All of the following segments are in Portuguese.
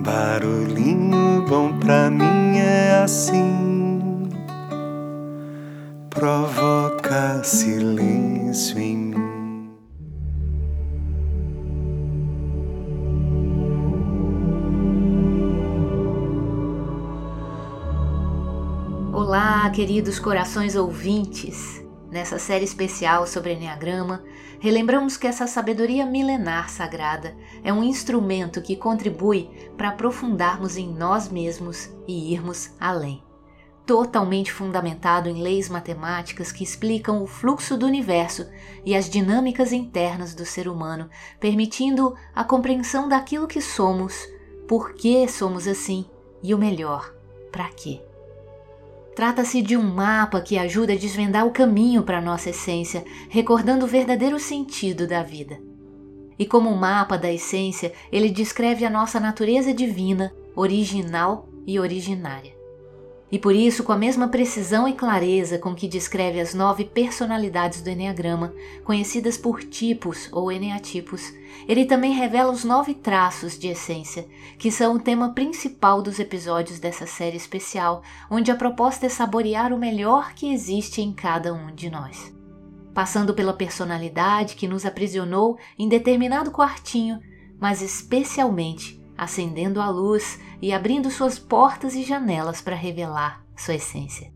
Barulhinho bom pra mim é assim, provoca silêncio em mim. Olá, queridos corações ouvintes. Nessa série especial sobre Enneagrama, relembramos que essa sabedoria milenar sagrada é um instrumento que contribui para aprofundarmos em nós mesmos e irmos além. Totalmente fundamentado em leis matemáticas que explicam o fluxo do universo e as dinâmicas internas do ser humano, permitindo a compreensão daquilo que somos, por que somos assim e o melhor, para quê. Trata-se de um mapa que ajuda a desvendar o caminho para a nossa essência, recordando o verdadeiro sentido da vida. E como um mapa da essência, ele descreve a nossa natureza divina, original e originária. E por isso, com a mesma precisão e clareza com que descreve as nove personalidades do Enneagrama, conhecidas por tipos ou eneatipos, ele também revela os nove traços de essência, que são o tema principal dos episódios dessa série especial, onde a proposta é saborear o melhor que existe em cada um de nós. Passando pela personalidade que nos aprisionou em determinado quartinho, mas especialmente acendendo a luz e abrindo suas portas e janelas para revelar sua essência.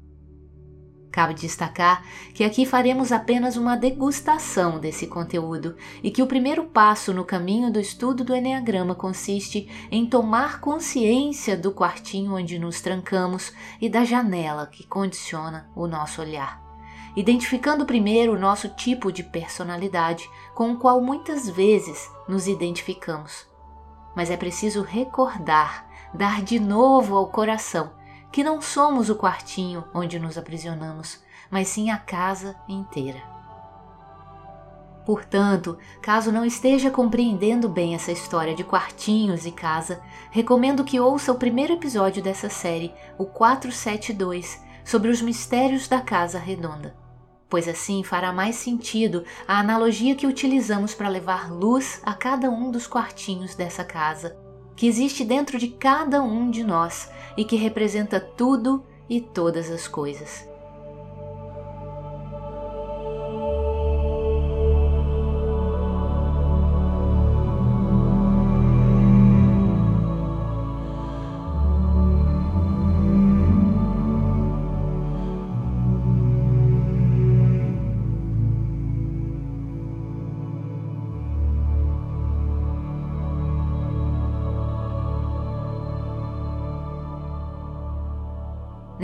Cabe destacar que aqui faremos apenas uma degustação desse conteúdo e que o primeiro passo no caminho do estudo do Enneagrama consiste em tomar consciência do quartinho onde nos trancamos e da janela que condiciona o nosso olhar. Identificando primeiro o nosso tipo de personalidade com o qual muitas vezes nos identificamos mas é preciso recordar, dar de novo ao coração que não somos o quartinho onde nos aprisionamos, mas sim a casa inteira. Portanto, caso não esteja compreendendo bem essa história de quartinhos e casa, recomendo que ouça o primeiro episódio dessa série, o 472, sobre os mistérios da Casa Redonda pois assim fará mais sentido a analogia que utilizamos para levar luz a cada um dos quartinhos dessa casa, que existe dentro de cada um de nós e que representa tudo e todas as coisas.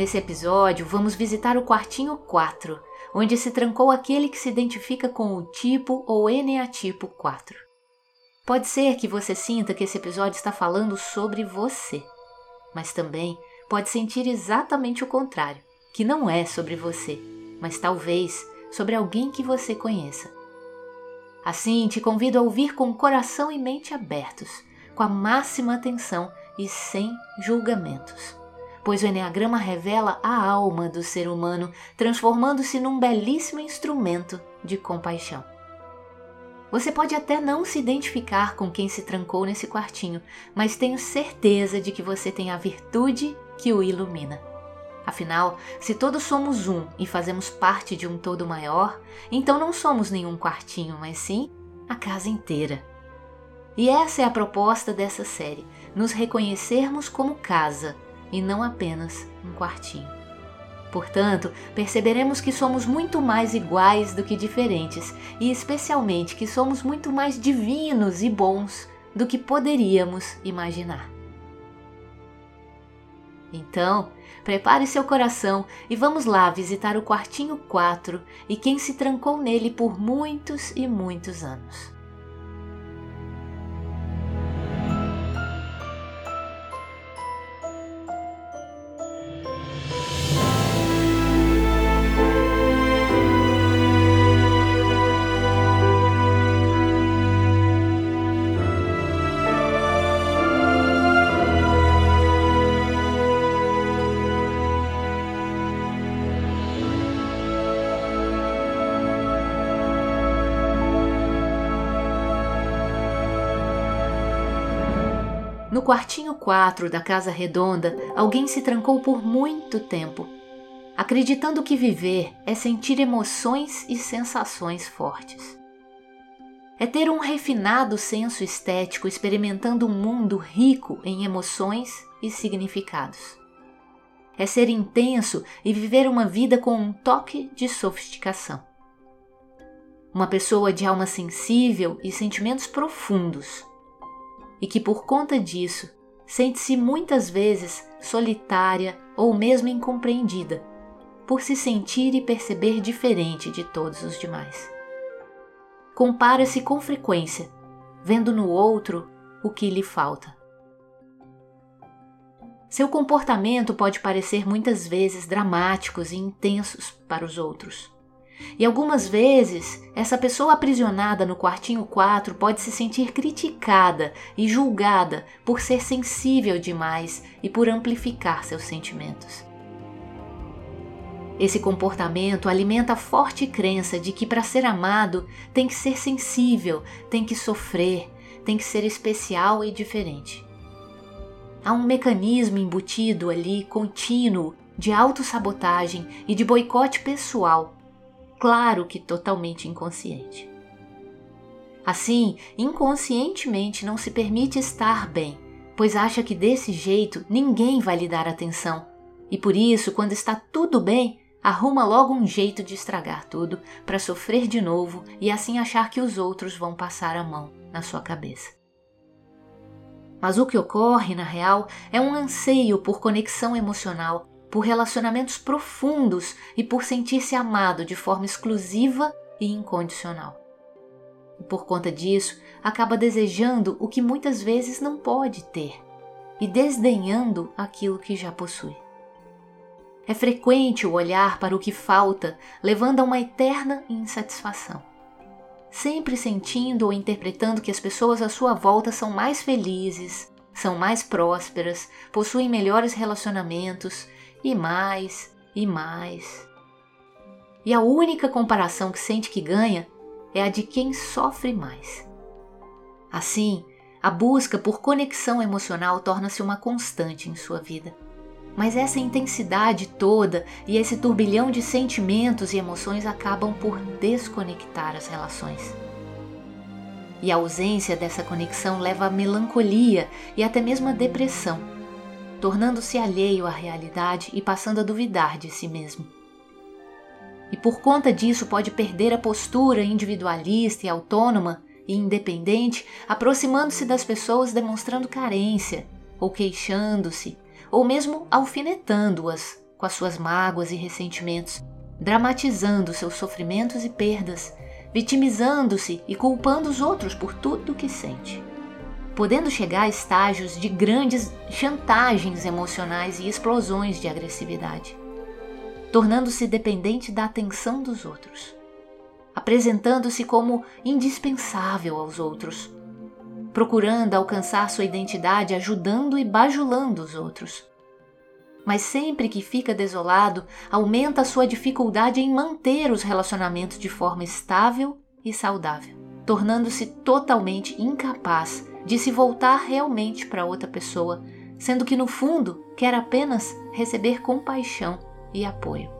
Nesse episódio, vamos visitar o quartinho 4, onde se trancou aquele que se identifica com o tipo ou eneatipo 4. Pode ser que você sinta que esse episódio está falando sobre você, mas também pode sentir exatamente o contrário, que não é sobre você, mas talvez sobre alguém que você conheça. Assim, te convido a ouvir com coração e mente abertos, com a máxima atenção e sem julgamentos pois o Enneagrama revela a alma do ser humano, transformando-se num belíssimo instrumento de compaixão. Você pode até não se identificar com quem se trancou nesse quartinho, mas tenho certeza de que você tem a virtude que o ilumina. Afinal, se todos somos um e fazemos parte de um todo maior, então não somos nenhum quartinho, mas sim a casa inteira. E essa é a proposta dessa série: nos reconhecermos como casa e não apenas um quartinho. Portanto, perceberemos que somos muito mais iguais do que diferentes e, especialmente, que somos muito mais divinos e bons do que poderíamos imaginar. Então, prepare seu coração e vamos lá visitar o quartinho 4 e quem se trancou nele por muitos e muitos anos. Quartinho 4 da Casa Redonda, alguém se trancou por muito tempo, acreditando que viver é sentir emoções e sensações fortes. É ter um refinado senso estético experimentando um mundo rico em emoções e significados. É ser intenso e viver uma vida com um toque de sofisticação. Uma pessoa de alma sensível e sentimentos profundos, e que por conta disso sente-se muitas vezes solitária ou mesmo incompreendida, por se sentir e perceber diferente de todos os demais compara-se com frequência, vendo no outro o que lhe falta. Seu comportamento pode parecer muitas vezes dramáticos e intensos para os outros. E algumas vezes, essa pessoa aprisionada no quartinho 4 pode se sentir criticada e julgada por ser sensível demais e por amplificar seus sentimentos. Esse comportamento alimenta a forte crença de que para ser amado tem que ser sensível, tem que sofrer, tem que ser especial e diferente. Há um mecanismo embutido ali, contínuo, de autossabotagem e de boicote pessoal, claro que totalmente inconsciente. Assim, inconscientemente não se permite estar bem, pois acha que desse jeito ninguém vai lhe dar atenção. E por isso, quando está tudo bem, arruma logo um jeito de estragar tudo para sofrer de novo e assim achar que os outros vão passar a mão na sua cabeça. Mas o que ocorre, na real, é um anseio por conexão emocional, por relacionamentos profundos e por sentir-se amado de forma exclusiva e incondicional. E por conta disso, acaba desejando o que muitas vezes não pode ter e desdenhando aquilo que já possui. É frequente o olhar para o que falta, levando a uma eterna insatisfação. Sempre sentindo ou interpretando que as pessoas à sua volta são mais felizes, são mais prósperas, possuem melhores relacionamentos e mais e mais. E a única comparação que sente que ganha é a de quem sofre mais. Assim, a busca por conexão emocional torna-se uma constante em sua vida. Mas essa intensidade toda e esse turbilhão de sentimentos e emoções acabam por desconectar as relações. E a ausência dessa conexão leva à melancolia e até mesmo à depressão, tornando-se alheio à realidade e passando a duvidar de si mesmo. E por conta disso pode perder a postura individualista e autônoma e independente, aproximando-se das pessoas demonstrando carência ou queixando-se ou mesmo alfinetando-as com as suas mágoas e ressentimentos, dramatizando seus sofrimentos e perdas, vitimizando-se e culpando os outros por tudo que sente, podendo chegar a estágios de grandes chantagens emocionais e explosões de agressividade, tornando-se dependente da atenção dos outros, apresentando-se como indispensável aos outros procurando alcançar sua identidade ajudando e bajulando os outros. Mas sempre que fica desolado, aumenta sua dificuldade em manter os relacionamentos de forma estável e saudável, tornando-se totalmente incapaz de se voltar realmente para outra pessoa, sendo que no fundo quer apenas receber compaixão e apoio.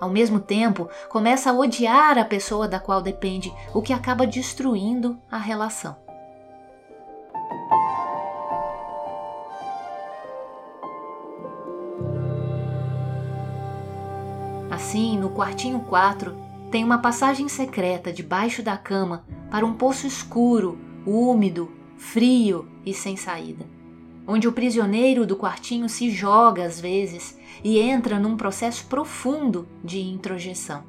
Ao mesmo tempo, começa a odiar a pessoa da qual depende, o que acaba destruindo a relação. Assim, no quartinho 4, tem uma passagem secreta debaixo da cama para um poço escuro, úmido, frio e sem saída, onde o prisioneiro do quartinho se joga às vezes e entra num processo profundo de introjeção.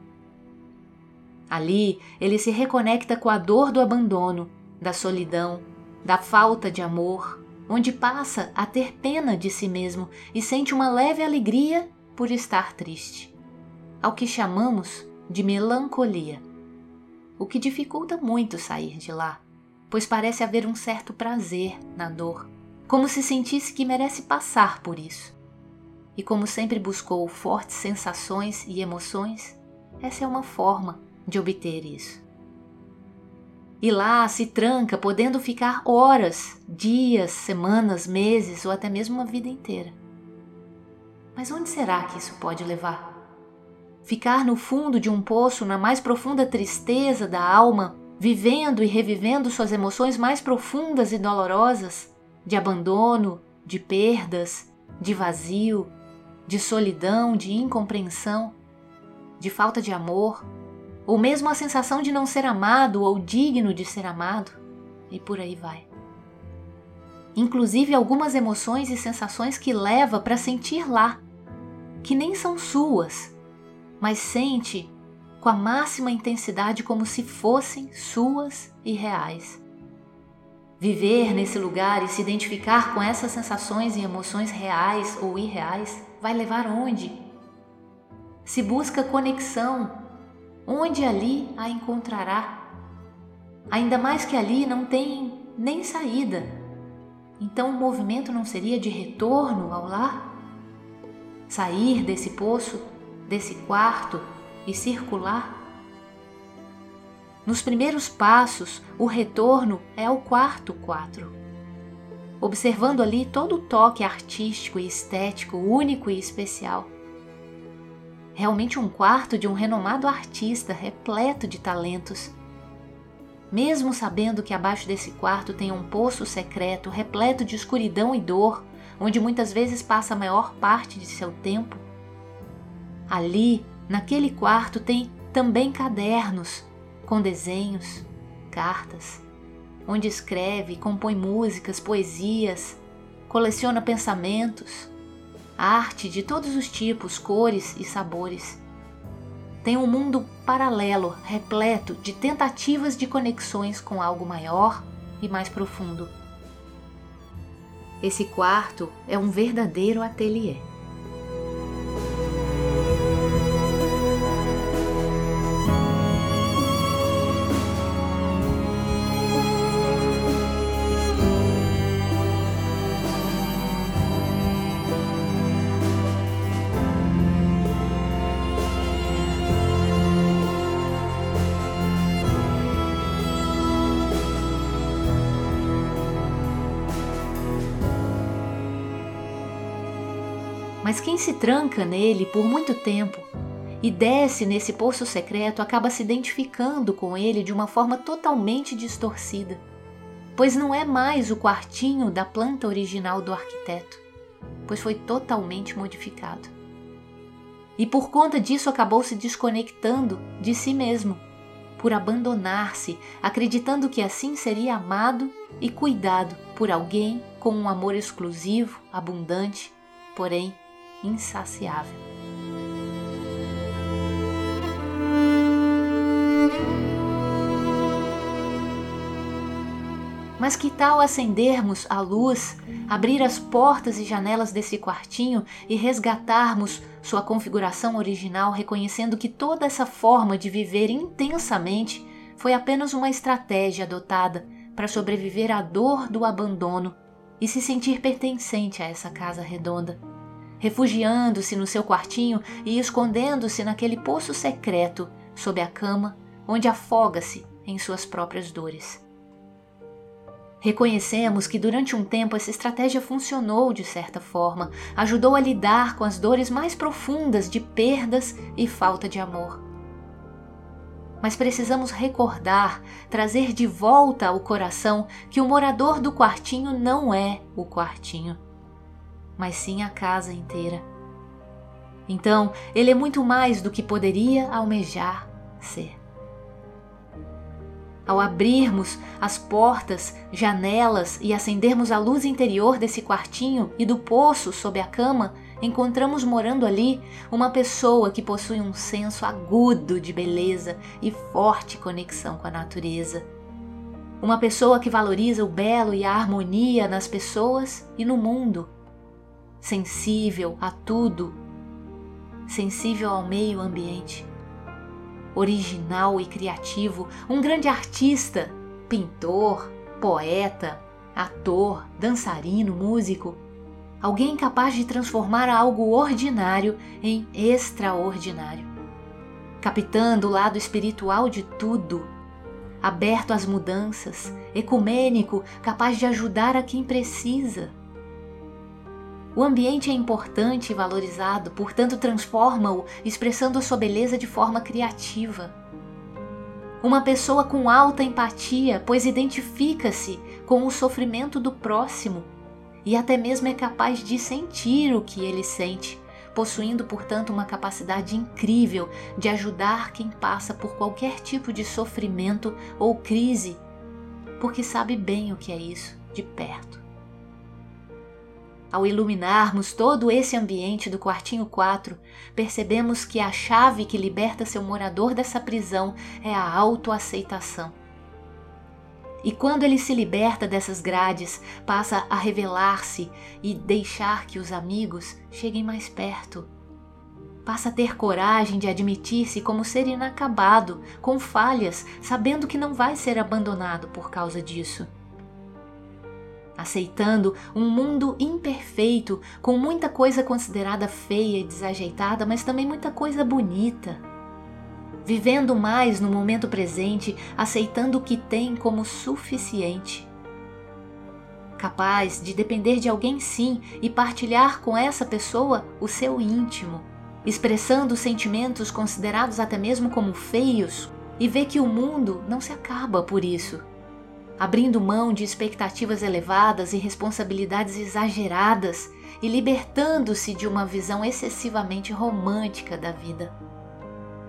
Ali, ele se reconecta com a dor do abandono, da solidão, da falta de amor, onde passa a ter pena de si mesmo e sente uma leve alegria por estar triste. Ao que chamamos de melancolia, o que dificulta muito sair de lá, pois parece haver um certo prazer na dor, como se sentisse que merece passar por isso. E como sempre buscou fortes sensações e emoções, essa é uma forma de obter isso. e lá se tranca, podendo ficar horas, dias, semanas, meses ou até mesmo uma vida inteira. Mas onde será que isso pode levar? Ficar no fundo de um poço, na mais profunda tristeza da alma, vivendo e revivendo suas emoções mais profundas e dolorosas, de abandono, de perdas, de vazio, de solidão, de incompreensão, de falta de amor, ou mesmo a sensação de não ser amado ou digno de ser amado, e por aí vai. Inclusive algumas emoções e sensações que leva para sentir lá, que nem são suas, mas sente com a máxima intensidade como se fossem suas e reais. Viver nesse lugar e se identificar com essas sensações e emoções reais ou irreais vai levar onde? Se busca conexão, onde ali a encontrará? Ainda mais que ali não tem nem saída. Então o movimento não seria de retorno ao lar? Sair desse poço, desse quarto e circular? Nos primeiros passos, o retorno é ao quarto quatro. Observando ali todo o toque artístico e estético único e especial. Realmente um quarto de um renomado artista repleto de talentos. Mesmo sabendo que abaixo desse quarto tem um poço secreto repleto de escuridão e dor, onde muitas vezes passa a maior parte de seu tempo, ali, naquele quarto, tem também cadernos com desenhos, cartas, onde escreve, compõe músicas, poesias, coleciona pensamentos, arte de todos os tipos, cores e sabores. Tem um mundo paralelo, repleto de tentativas de conexões com algo maior e mais profundo. Esse quarto é um verdadeiro ateliê. Mas quem se tranca nele por muito tempo e desce nesse poço secreto acaba se identificando com ele de uma forma totalmente distorcida, pois não é mais o quartinho da planta original do arquiteto, pois foi totalmente modificado. E por conta disso acabou se desconectando de si mesmo, por abandonar-se, acreditando que assim seria amado e cuidado por alguém com um amor exclusivo, abundante, porém insaciável. Mas que tal acendermos a luz, abrir as portas e janelas desse quartinho e resgatarmos sua configuração original, reconhecendo que toda essa forma de viver intensamente foi apenas uma estratégia adotada para sobreviver à dor do abandono e se sentir pertencente a essa casa redonda refugiando-se no seu quartinho e escondendo-se naquele poço secreto sob a cama, onde afoga-se em suas próprias dores. Reconhecemos que durante um tempo essa estratégia funcionou de certa forma, ajudou a lidar com as dores mais profundas de perdas e falta de amor. Mas precisamos recordar, trazer de volta ao coração que o morador do quartinho não é o quartinho mas sim a casa inteira. Então, ele é muito mais do que poderia almejar ser. Ao abrirmos as portas, janelas e acendermos a luz interior desse quartinho e do poço sob a cama, encontramos morando ali uma pessoa que possui um senso agudo de beleza e forte conexão com a natureza. Uma pessoa que valoriza o belo e a harmonia nas pessoas e no mundo sensível a tudo, sensível ao meio ambiente, original e criativo, um grande artista, pintor, poeta, ator, dançarino, músico, alguém capaz de transformar algo ordinário em extraordinário, captando o lado espiritual de tudo, aberto às mudanças, ecumênico, capaz de ajudar a quem precisa. O ambiente é importante e valorizado, portanto, transforma-o, expressando sua beleza de forma criativa. Uma pessoa com alta empatia, pois identifica-se com o sofrimento do próximo e até mesmo é capaz de sentir o que ele sente, possuindo, portanto, uma capacidade incrível de ajudar quem passa por qualquer tipo de sofrimento ou crise, porque sabe bem o que é isso de perto. Ao iluminarmos todo esse ambiente do quartinho 4, percebemos que a chave que liberta seu morador dessa prisão é a autoaceitação. E quando ele se liberta dessas grades, passa a revelar-se e deixar que os amigos cheguem mais perto. Passa a ter coragem de admitir-se como ser inacabado, com falhas, sabendo que não vai ser abandonado por causa disso aceitando um mundo imperfeito, com muita coisa considerada feia e desajeitada, mas também muita coisa bonita. Vivendo mais no momento presente, aceitando o que tem como suficiente. Capaz de depender de alguém sim e partilhar com essa pessoa o seu íntimo, expressando sentimentos considerados até mesmo como feios e ver que o mundo não se acaba por isso abrindo mão de expectativas elevadas e responsabilidades exageradas e libertando-se de uma visão excessivamente romântica da vida.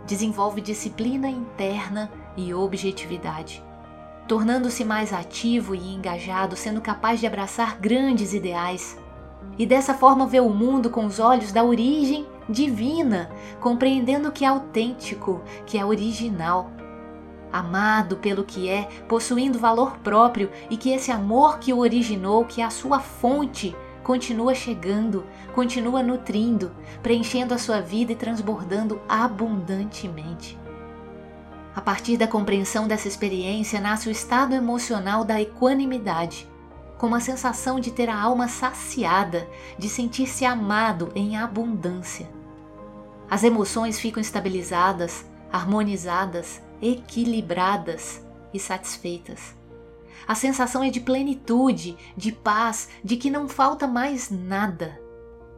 Desenvolve disciplina interna e objetividade, tornando-se mais ativo e engajado, sendo capaz de abraçar grandes ideais. E dessa forma vê o mundo com os olhos da origem divina, compreendendo que é autêntico, que é original amado pelo que é, possuindo valor próprio e que esse amor que o originou, que é a sua fonte, continua chegando, continua nutrindo, preenchendo a sua vida e transbordando abundantemente. A partir da compreensão dessa experiência nasce o estado emocional da equanimidade, com a sensação de ter a alma saciada, de sentir-se amado em abundância. As emoções ficam estabilizadas, harmonizadas, equilibradas e satisfeitas. A sensação é de plenitude, de paz, de que não falta mais nada.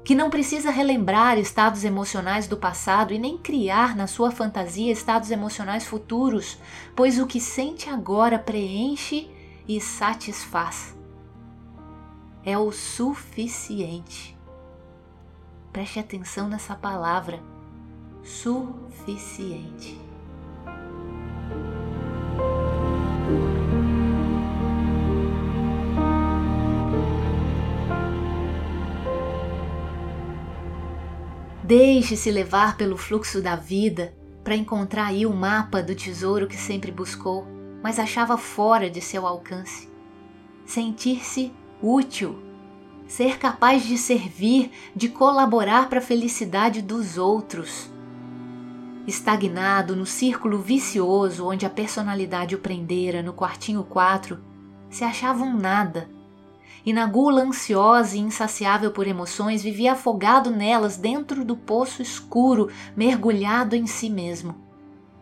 Que não precisa relembrar estados emocionais do passado e nem criar na sua fantasia estados emocionais futuros, pois o que sente agora preenche e satisfaz. É o suficiente. Preste atenção nessa palavra: suficiente. Deixe-se levar pelo fluxo da vida para encontrar aí o mapa do tesouro que sempre buscou, mas achava fora de seu alcance. Sentir-se útil, ser capaz de servir, de colaborar para a felicidade dos outros. Estagnado no círculo vicioso onde a personalidade o prendera no quartinho 4, se achava um nada e na gula ansiosa e insaciável por emoções vivia afogado nelas dentro do poço escuro, mergulhado em si mesmo.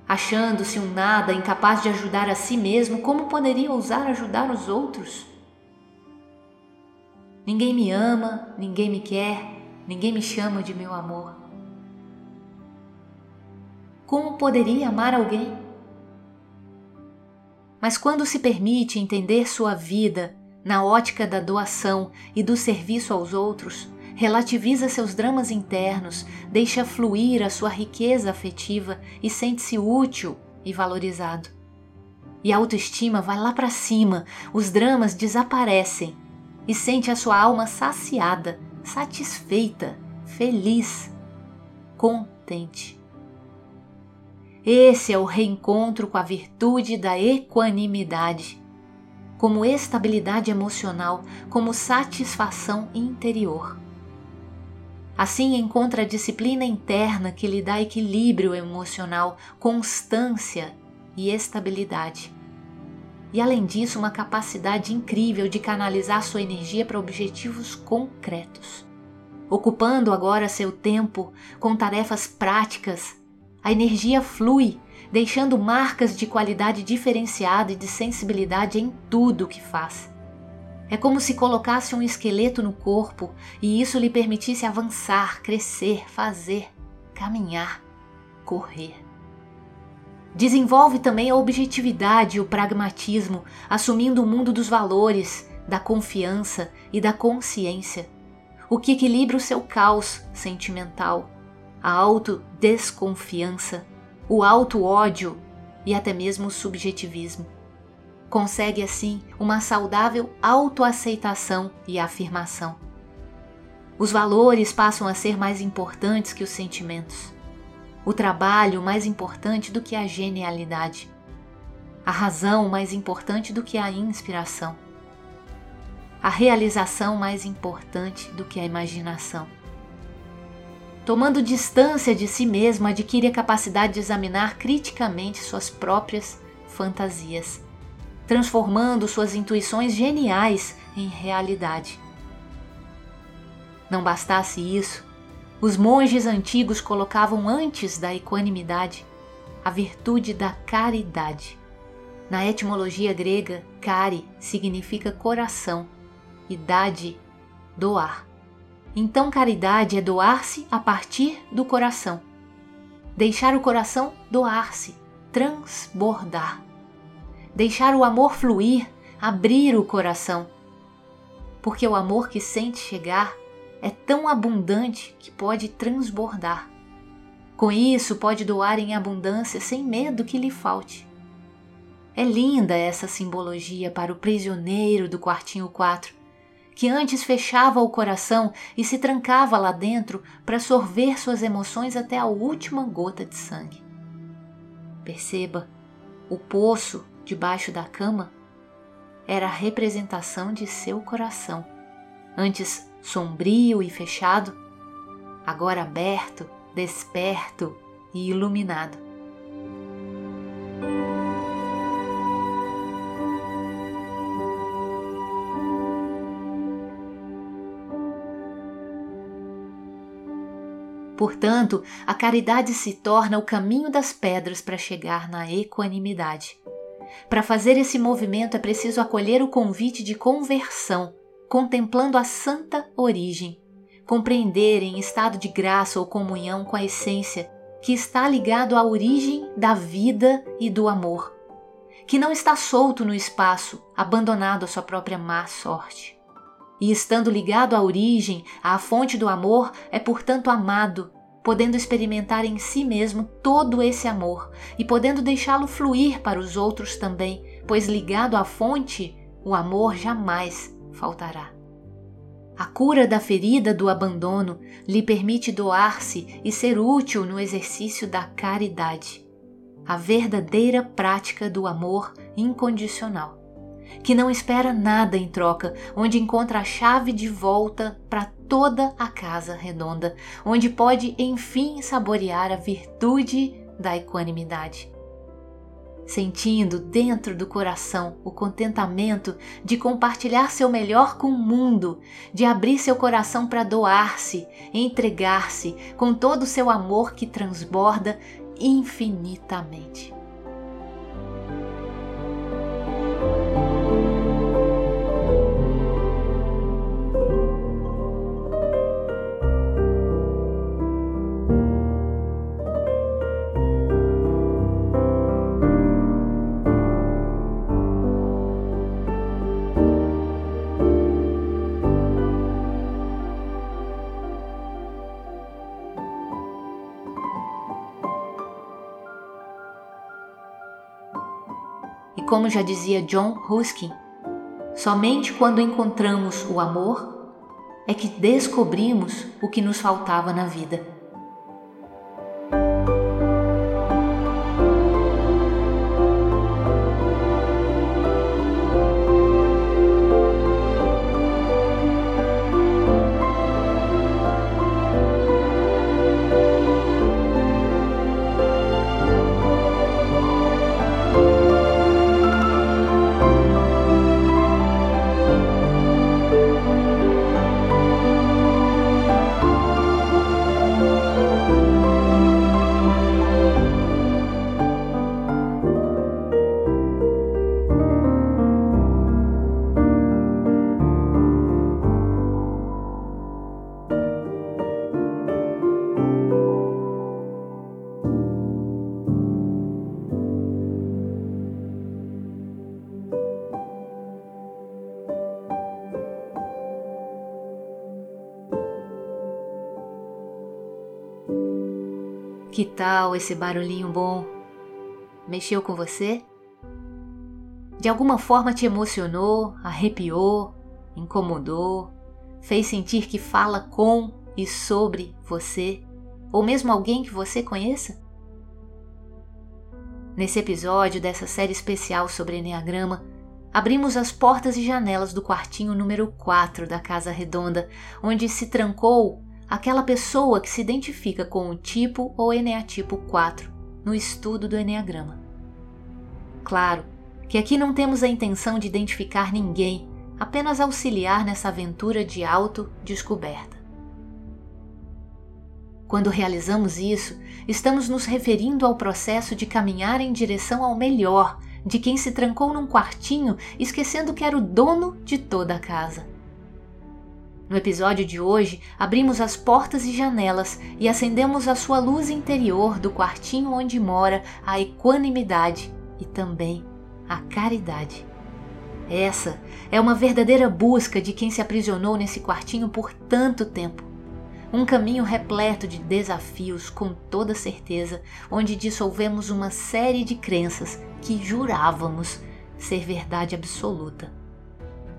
Achando-se um nada incapaz de ajudar a si mesmo, como poderia ousar ajudar os outros? Ninguém me ama, ninguém me quer, ninguém me chama de meu amor. Como poderia amar alguém? Mas quando se permite entender sua vida na ótica da doação e do serviço aos outros, relativiza seus dramas internos, deixa fluir a sua riqueza afetiva e sente-se útil e valorizado. E a autoestima vai lá para cima, os dramas desaparecem e sente a sua alma saciada, satisfeita, feliz, contente. Esse é o reencontro com a virtude da equanimidade como estabilidade emocional, como satisfação interior. Assim encontra a disciplina interna que lhe dá equilíbrio emocional, constância e estabilidade. E além disso, uma capacidade incrível de canalizar sua energia para objetivos concretos. Ocupando agora seu tempo com tarefas práticas, a energia flui, deixando marcas de qualidade diferenciada e de sensibilidade em tudo o que faz. É como se colocasse um esqueleto no corpo e isso lhe permitisse avançar, crescer, fazer, caminhar, correr. Desenvolve também a objetividade e o pragmatismo, assumindo o mundo dos valores, da confiança e da consciência, o que equilibra o seu caos sentimental, a autodesconfiança, o auto-ódio e até mesmo o subjetivismo. Consegue assim uma saudável autoaceitação e afirmação. Os valores passam a ser mais importantes que os sentimentos. O trabalho mais importante do que a genialidade. A razão mais importante do que a inspiração. A realização mais importante do que a imaginação. Tomando distância de si mesmo, adquire a capacidade de examinar criticamente suas próprias fantasias transformando suas intuições geniais em realidade. Não bastasse isso, os monges antigos colocavam antes da equanimidade a virtude da caridade. Na etimologia grega, cari significa coração e dade, doar. Então, caridade é doar-se a partir do coração. Deixar o coração doar-se, transbordar deixar o amor fluir, abrir o coração. Porque o amor que sente chegar é tão abundante que pode transbordar. Com isso, pode doar em abundância sem medo que lhe falte. É linda essa simbologia para o prisioneiro do quartinho 4, que antes fechava o coração e se trancava lá dentro para sorver suas emoções até a última gota de sangue. Perceba, o poço debaixo da cama era a representação de seu coração, antes sombrio e fechado, agora aberto, desperto e iluminado. Portanto, a caridade se torna o caminho das pedras para chegar na equanimidade. Para fazer esse movimento é preciso acolher o convite de conversão, contemplando a santa origem, compreender em estado de graça ou comunhão com a essência que está ligado à origem da vida e do amor, que não está solto no espaço, abandonado à sua própria má sorte. E estando ligado à origem, à fonte do amor, é portanto amado, podendo experimentar em si mesmo todo esse amor e podendo deixá-lo fluir para os outros também, pois ligado à fonte, o amor jamais faltará. A cura da ferida do abandono lhe permite doar-se e ser útil no exercício da caridade, a verdadeira prática do amor incondicional, que não espera nada em troca, onde encontra a chave de volta para toda a casa redonda, onde pode enfim saborear a virtude da equanimidade. Sentindo dentro do coração o contentamento de compartilhar seu melhor com o mundo, de abrir seu coração para doar-se, entregar-se com todo o seu amor que transborda infinitamente. Como já dizia John Ruskin, somente quando encontramos o amor é que descobrimos o que nos faltava na vida. Tal esse barulhinho bom? Mexeu com você? De alguma forma te emocionou, arrepiou, incomodou, fez sentir que fala com e sobre você, ou mesmo alguém que você conheça? Nesse episódio dessa série especial sobre Enneagrama, abrimos as portas e janelas do quartinho número 4 da Casa Redonda, onde se trancou aquela pessoa que se identifica com o tipo ou Eneatipo 4 no estudo do Enneagrama. Claro que aqui não temos a intenção de identificar ninguém, apenas auxiliar nessa aventura de autodescoberta. Quando realizamos isso, estamos nos referindo ao processo de caminhar em direção ao melhor de quem se trancou num quartinho esquecendo que era o dono de toda a casa. No episódio de hoje, abrimos as portas e janelas e acendemos a sua luz interior do quartinho onde mora a equanimidade e também a caridade. Essa é uma verdadeira busca de quem se aprisionou nesse quartinho por tanto tempo. Um caminho repleto de desafios, com toda certeza, onde dissolvemos uma série de crenças que jurávamos ser verdade absoluta.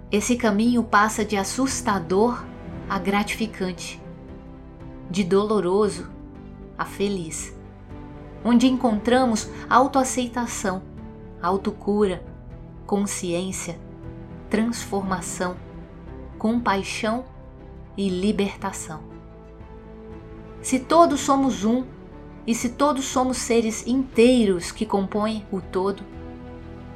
Esse caminho passa de assustador a gratificante, de doloroso a feliz, onde encontramos autoaceitação, autocura, consciência, transformação, compaixão e libertação. Se todos somos um, e se todos somos seres inteiros que compõem o todo,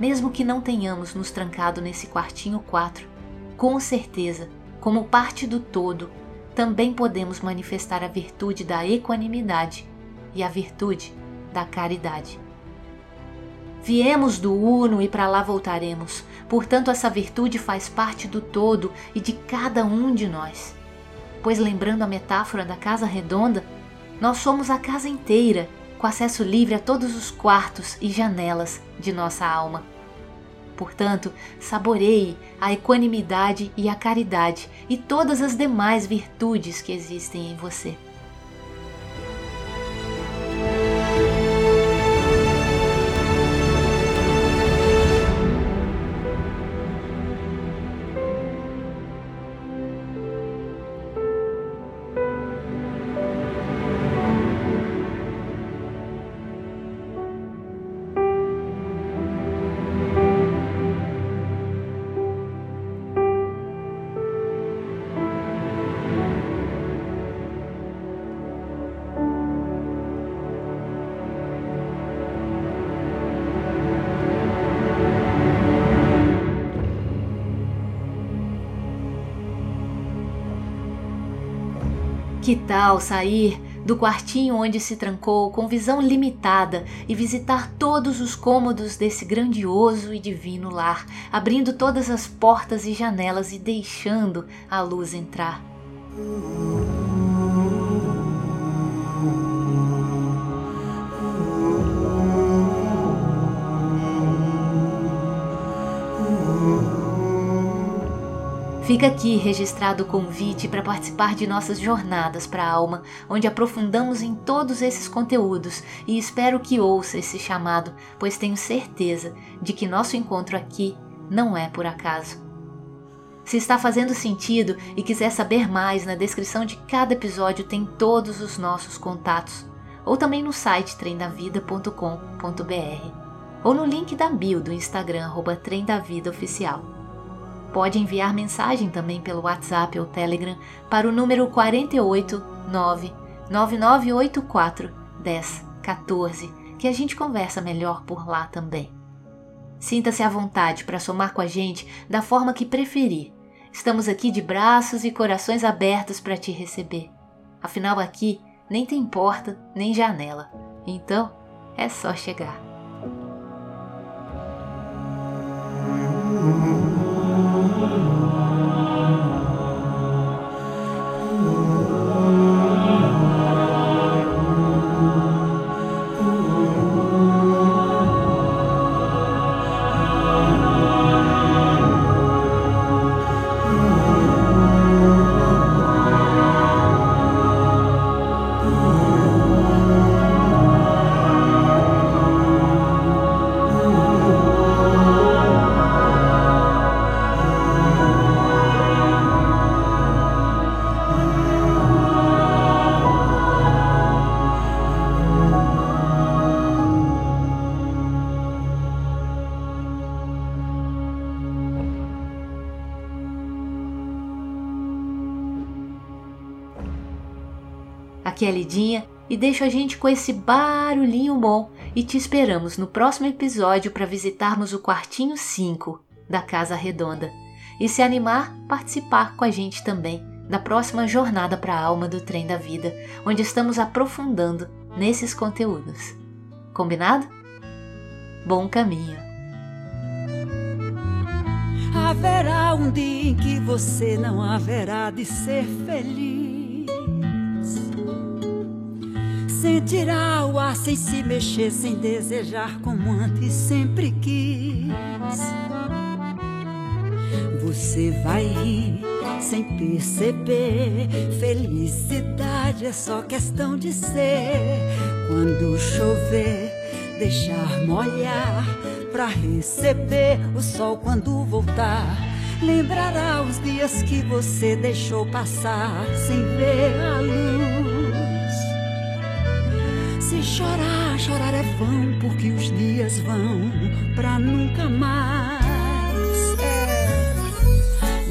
mesmo que não tenhamos nos trancado nesse quartinho 4, com certeza, como parte do todo, também podemos manifestar a virtude da equanimidade e a virtude da caridade. Viemos do Uno e para lá voltaremos, portanto, essa virtude faz parte do todo e de cada um de nós. Pois, lembrando a metáfora da casa redonda, nós somos a casa inteira com acesso livre a todos os quartos e janelas de nossa alma. Portanto, saboreie a equanimidade e a caridade e todas as demais virtudes que existem em você. Tal sair do quartinho onde se trancou com visão limitada e visitar todos os cômodos desse grandioso e divino lar, abrindo todas as portas e janelas e deixando a luz entrar? Fica aqui registrado o convite para participar de nossas jornadas para a alma, onde aprofundamos em todos esses conteúdos e espero que ouça esse chamado, pois tenho certeza de que nosso encontro aqui não é por acaso. Se está fazendo sentido e quiser saber mais, na descrição de cada episódio tem todos os nossos contatos, ou também no site tremdavida.com.br, ou no link da bio do Instagram, arroba Trem da Vida Oficial. Pode enviar mensagem também pelo WhatsApp ou Telegram para o número 489 9984 1014, que a gente conversa melhor por lá também. Sinta-se à vontade para somar com a gente da forma que preferir. Estamos aqui de braços e corações abertos para te receber. Afinal, aqui nem tem porta nem janela. Então, é só chegar. Com esse barulhinho bom e te esperamos no próximo episódio para visitarmos o quartinho 5 da Casa Redonda e se animar, participar com a gente também da próxima jornada para a alma do trem da vida, onde estamos aprofundando nesses conteúdos. Combinado? Bom caminho! Haverá um dia em que você não haverá de ser feliz Sentirá o ar sem se mexer, sem desejar como antes sempre quis. Você vai rir sem perceber. Felicidade é só questão de ser. Quando chover, deixar molhar pra receber o sol quando voltar. Lembrará os dias que você deixou passar sem ver a luz. Se chorar, chorar é vão, porque os dias vão pra nunca mais.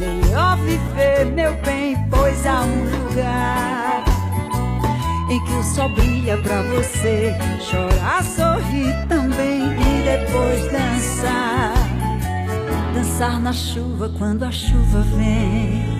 É melhor viver, meu bem, pois há um lugar em que o sol brilha pra você. Chorar, sorrir também e depois dançar. Dançar na chuva quando a chuva vem.